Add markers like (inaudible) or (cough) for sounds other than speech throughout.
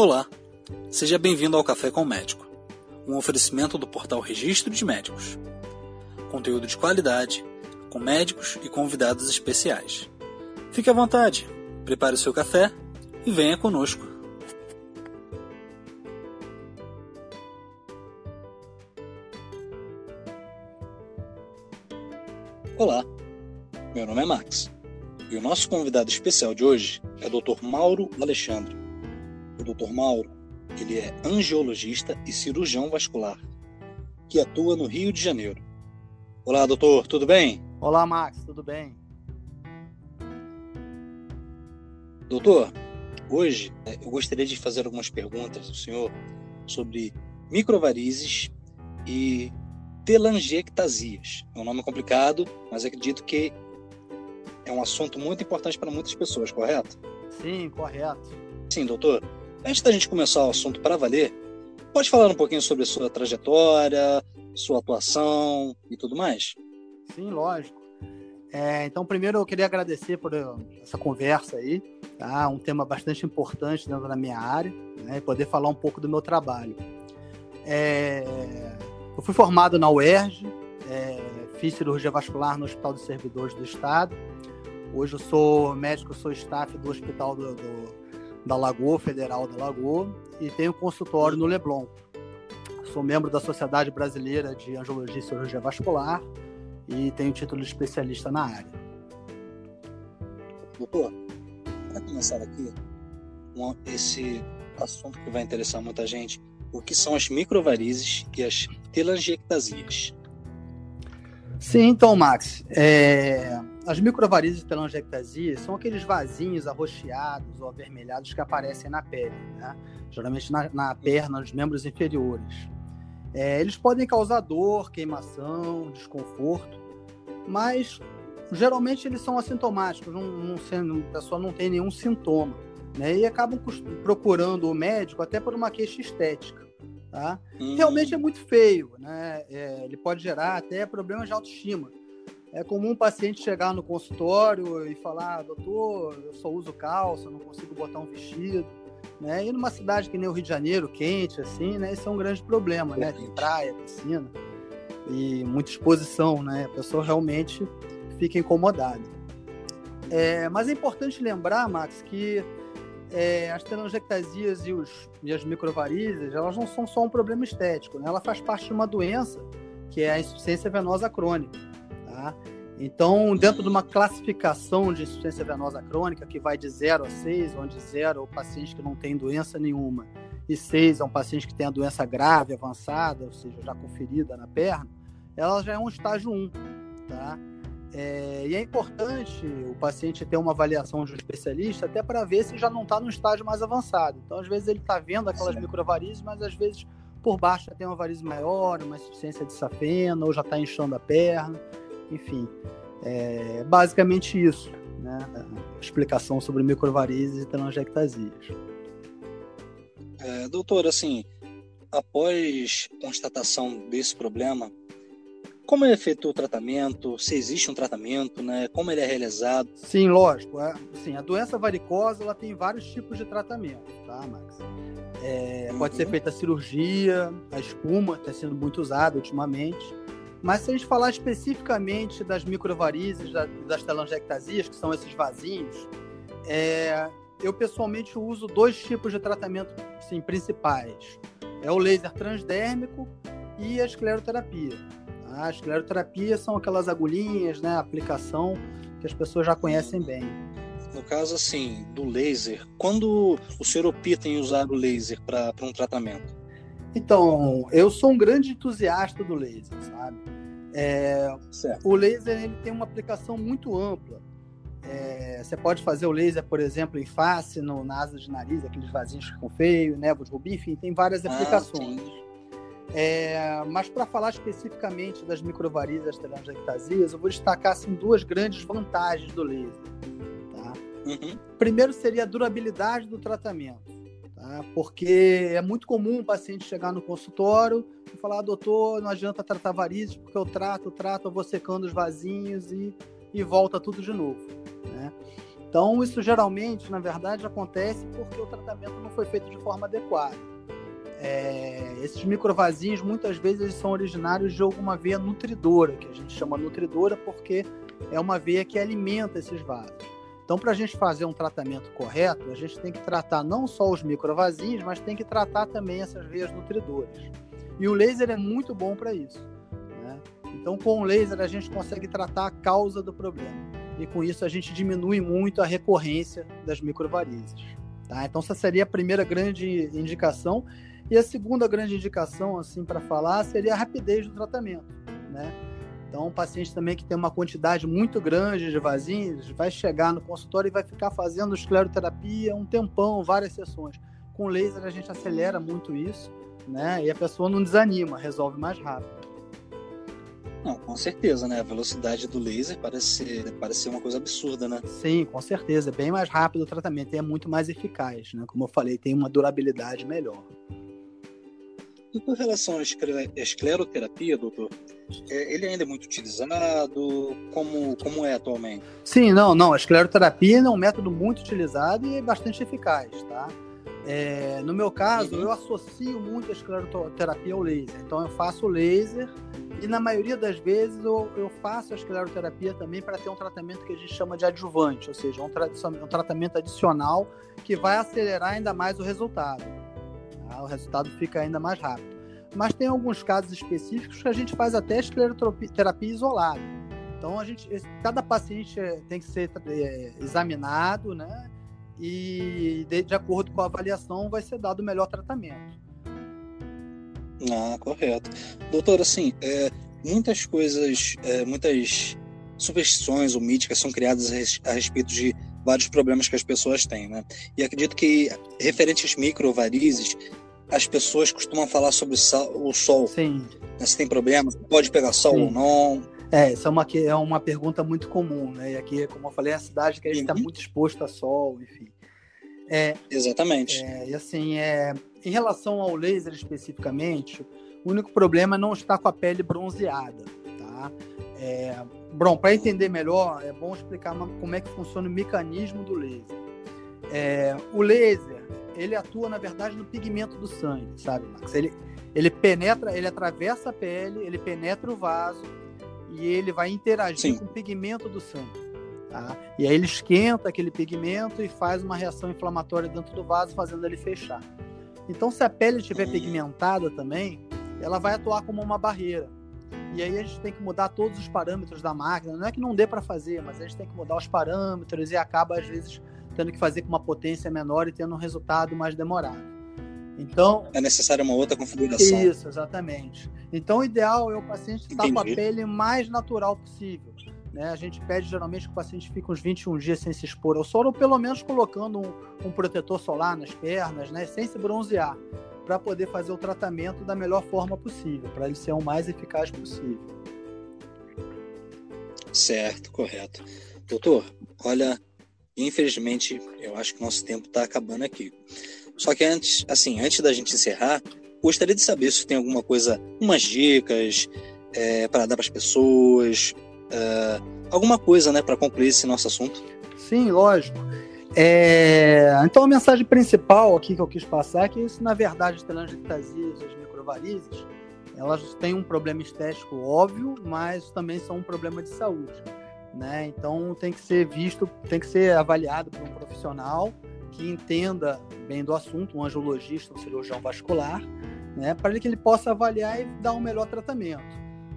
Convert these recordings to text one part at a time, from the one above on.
Olá, seja bem-vindo ao Café com o Médico, um oferecimento do portal Registro de Médicos. Conteúdo de qualidade, com médicos e convidados especiais. Fique à vontade, prepare o seu café e venha conosco. Olá, meu nome é Max e o nosso convidado especial de hoje é o Dr. Mauro Alexandre. Dr. Mauro, ele é angiologista e cirurgião vascular, que atua no Rio de Janeiro. Olá, doutor, tudo bem? Olá, Max, tudo bem? Doutor, hoje é, eu gostaria de fazer algumas perguntas ao senhor sobre microvarizes e telangiectasias. É um nome complicado, mas acredito que é um assunto muito importante para muitas pessoas, correto? Sim, correto. Sim, doutor. Antes da gente começar o assunto para valer, pode falar um pouquinho sobre a sua trajetória, sua atuação e tudo mais? Sim, lógico. É, então, primeiro eu queria agradecer por essa conversa aí, tá? Um tema bastante importante dentro da minha área, né? Poder falar um pouco do meu trabalho. É, eu fui formado na UERJ, é, fiz cirurgia vascular no Hospital dos Servidores do Estado. Hoje eu sou médico, sou staff do Hospital do, do, da Lagoa, Federal da Lagoa, e tenho consultório no Leblon. Sou membro da Sociedade Brasileira de Angiologia e Cirurgia Vascular e tenho título de especialista na área. Doutor, para começar aqui, esse assunto que vai interessar muita gente, o que são as microvarizes e as telangiectasias? Sim, então, Max, é... as microvarizes telangiectasias são aqueles vasinhos arroxeados ou avermelhados que aparecem na pele, né? geralmente na, na perna, nos membros inferiores. É, eles podem causar dor, queimação, desconforto, mas geralmente eles são assintomáticos, não, não sendo, a pessoa não tem nenhum sintoma, né? E acabam procurando o médico até por uma queixa estética, tá? Hum. Realmente é muito feio, né? É, ele pode gerar até problemas de autoestima. É comum um paciente chegar no consultório e falar, doutor, eu só uso calça, não consigo botar um vestido. Né? E numa cidade que nem o Rio de Janeiro, quente, assim, né? Isso é um grande problema, né? Tem praia, piscina e muita exposição, né? A pessoa realmente fica incomodada. É, mas é importante lembrar, Max, que é, as telangiectasias e, os, e as microvarizes, elas não são só um problema estético, né? Ela faz parte de uma doença que é a insuficiência venosa crônica, tá? Então, dentro de uma classificação de insuficiência venosa crônica, que vai de 0 a 6, onde 0 é o paciente que não tem doença nenhuma, e 6 é um paciente que tem a doença grave, avançada, ou seja, já conferida na perna, ela já é um estágio 1, tá? É, e é importante o paciente ter uma avaliação de um especialista até para ver se já não está no estágio mais avançado. Então, às vezes, ele está vendo aquelas microvarizes, mas às vezes por baixo já tem uma varize maior, uma insuficiência de safena, ou já está inchando a perna. Enfim, é basicamente isso, né? A explicação sobre microvarizes e telangiectasias. É, doutor, assim, após constatação desse problema, como é feito o tratamento? Se existe um tratamento, né? Como ele é realizado? Sim, lógico. É, sim, a doença varicosa ela tem vários tipos de tratamento, tá, Max? É, uhum. Pode ser feita a cirurgia, a espuma está sendo muito usada ultimamente. Mas se a gente falar especificamente das microvarizes, das telangiectasias, que são esses vasinhos, é, eu pessoalmente uso dois tipos de tratamento assim, principais. É o laser transdérmico e a escleroterapia. A escleroterapia são aquelas agulhinhas, né, aplicação que as pessoas já conhecem bem. No caso, assim, do laser, quando o senhor opta em usar o laser para um tratamento? Então, eu sou um grande entusiasta do laser, sabe? É, o laser ele tem uma aplicação muito ampla. É, você pode fazer o laser, por exemplo, em face, no, na asa de nariz, aqueles vasinhos que ficam feios, névoas, rubi, enfim, tem várias ah, aplicações. É, mas para falar especificamente das microvarizes telangiectasias, eu vou destacar assim, duas grandes vantagens do laser. Tá? Uhum. Primeiro seria a durabilidade do tratamento. Tá? Porque é muito comum um paciente chegar no consultório e falar, ah, doutor, não adianta tratar varizes, porque eu trato, trato, eu vou secando os vasinhos e, e volta tudo de novo. Né? Então, isso geralmente, na verdade, acontece porque o tratamento não foi feito de forma adequada. É, esses microvasinhos, muitas vezes, são originários de alguma veia nutridora, que a gente chama nutridora porque é uma veia que alimenta esses vasos. Então, para a gente fazer um tratamento correto, a gente tem que tratar não só os microvasinhos, mas tem que tratar também essas veias nutridoras. E o laser é muito bom para isso. Né? Então, com o laser, a gente consegue tratar a causa do problema e com isso a gente diminui muito a recorrência das microvarizes. Tá? Então essa seria a primeira grande indicação e a segunda grande indicação assim para falar seria a rapidez do tratamento, né? Então, um paciente também que tem uma quantidade muito grande de vasinhos vai chegar no consultório e vai ficar fazendo escleroterapia um tempão, várias sessões. Com laser a gente acelera muito isso, né? E a pessoa não desanima, resolve mais rápido. Não, com certeza, né? A velocidade do laser parece ser, parece ser uma coisa absurda, né? Sim, com certeza. É bem mais rápido o tratamento e é muito mais eficaz, né? Como eu falei, tem uma durabilidade melhor. E com relação à escleroterapia, doutor, ele ainda é muito utilizado? Como, como é atualmente? Sim, não, não. A escleroterapia é um método muito utilizado e bastante eficaz, tá? É, no meu caso, uhum. eu associo muito a escleroterapia ao laser. Então, eu faço o laser e, na maioria das vezes, eu, eu faço a escleroterapia também para ter um tratamento que a gente chama de adjuvante, ou seja, um, tra um tratamento adicional que vai acelerar ainda mais o resultado. Tá? O resultado fica ainda mais rápido. Mas tem alguns casos específicos que a gente faz até escleroterapia isolada. Então, a gente, cada paciente tem que ser é, examinado, né? e de, de, acordo com a avaliação vai ser dado o melhor tratamento. Ah, correto. Doutor, assim, é, muitas coisas, é, muitas superstições ou míticas são criadas a, respeito de vários problemas que as pessoas têm, né? E acredito que, referente às microvarizes, as pessoas costumam falar sobre o sol. Sim. Né? Se tem problema, pode pegar sol Sim. ou não. É, essa é uma, é uma pergunta muito comum, né? E aqui, como eu falei, é a cidade que a gente está uhum. muito exposto a sol, enfim. É, Exatamente. É, e assim, é, em relação ao laser especificamente, o único problema é não estar com a pele bronzeada, tá? É, bom, para entender melhor, é bom explicar uma, como é que funciona o mecanismo do laser. É, o laser, ele atua, na verdade, no pigmento do sangue, sabe, Max? Ele, ele penetra, ele atravessa a pele, ele penetra o vaso, e ele vai interagir Sim. com o pigmento do sangue. Tá? E aí ele esquenta aquele pigmento e faz uma reação inflamatória dentro do vaso, fazendo ele fechar. Então, se a pele estiver hum. pigmentada também, ela vai atuar como uma barreira. E aí a gente tem que mudar todos os parâmetros da máquina. Não é que não dê para fazer, mas a gente tem que mudar os parâmetros e acaba, às vezes, tendo que fazer com uma potência menor e tendo um resultado mais demorado. Então, é necessária uma outra configuração. Isso, exatamente. Então, o ideal é o paciente estar com a pele mais natural possível. Né? A gente pede geralmente que o paciente fique uns 21 dias sem se expor ao sol, ou pelo menos colocando um, um protetor solar nas pernas, né? sem se bronzear, para poder fazer o tratamento da melhor forma possível, para ele ser o mais eficaz possível. Certo, correto. Doutor, olha, infelizmente, eu acho que nosso tempo está acabando aqui. Só que antes, assim, antes da gente encerrar, gostaria de saber se tem alguma coisa, umas dicas é, para dar para as pessoas, é, alguma coisa, né, para concluir esse nosso assunto. Sim, lógico. É... Então a mensagem principal aqui que eu quis passar é que isso, na verdade, as telangiectasias, as microvarizes, elas têm um problema estético óbvio, mas também são um problema de saúde. Né? Então tem que ser visto, tem que ser avaliado por um profissional que entenda bem do assunto, um angiologista, um cirurgião vascular, né, para que ele possa avaliar e dar um melhor tratamento,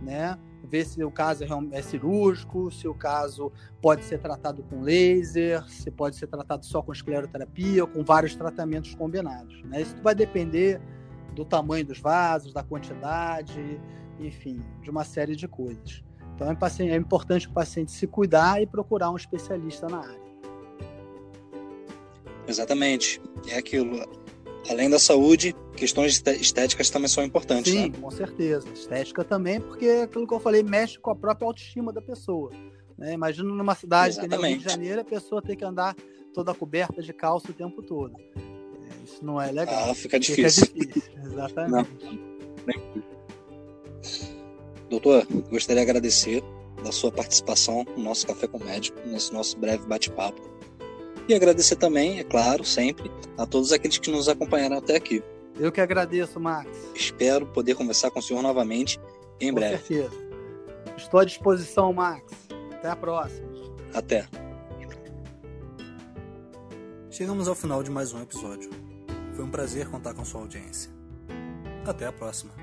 né? Ver se o caso é cirúrgico, se o caso pode ser tratado com laser, se pode ser tratado só com escleroterapia ou com vários tratamentos combinados. Né? Isso vai depender do tamanho dos vasos, da quantidade, enfim, de uma série de coisas. Então é, é importante o paciente se cuidar e procurar um especialista na área. Exatamente. É aquilo. Além da saúde, questões estéticas também são importantes. Sim, né? com certeza. Estética também, porque é aquilo que eu falei mexe com a própria autoestima da pessoa. Né? Imagina numa cidade Exatamente. que nem Rio de Janeiro, a pessoa tem que andar toda coberta de calça o tempo todo. É, isso não é legal. Ah, fica difícil. Fica difícil. (laughs) Exatamente. Não. Doutor, gostaria de agradecer da sua participação no nosso Café com Médico, nesse nosso breve bate-papo. E agradecer também, é claro, sempre, a todos aqueles que nos acompanharam até aqui. Eu que agradeço, Max. Espero poder conversar com o senhor novamente em com breve. Com certeza. Estou à disposição, Max. Até a próxima. Até. Chegamos ao final de mais um episódio. Foi um prazer contar com sua audiência. Até a próxima.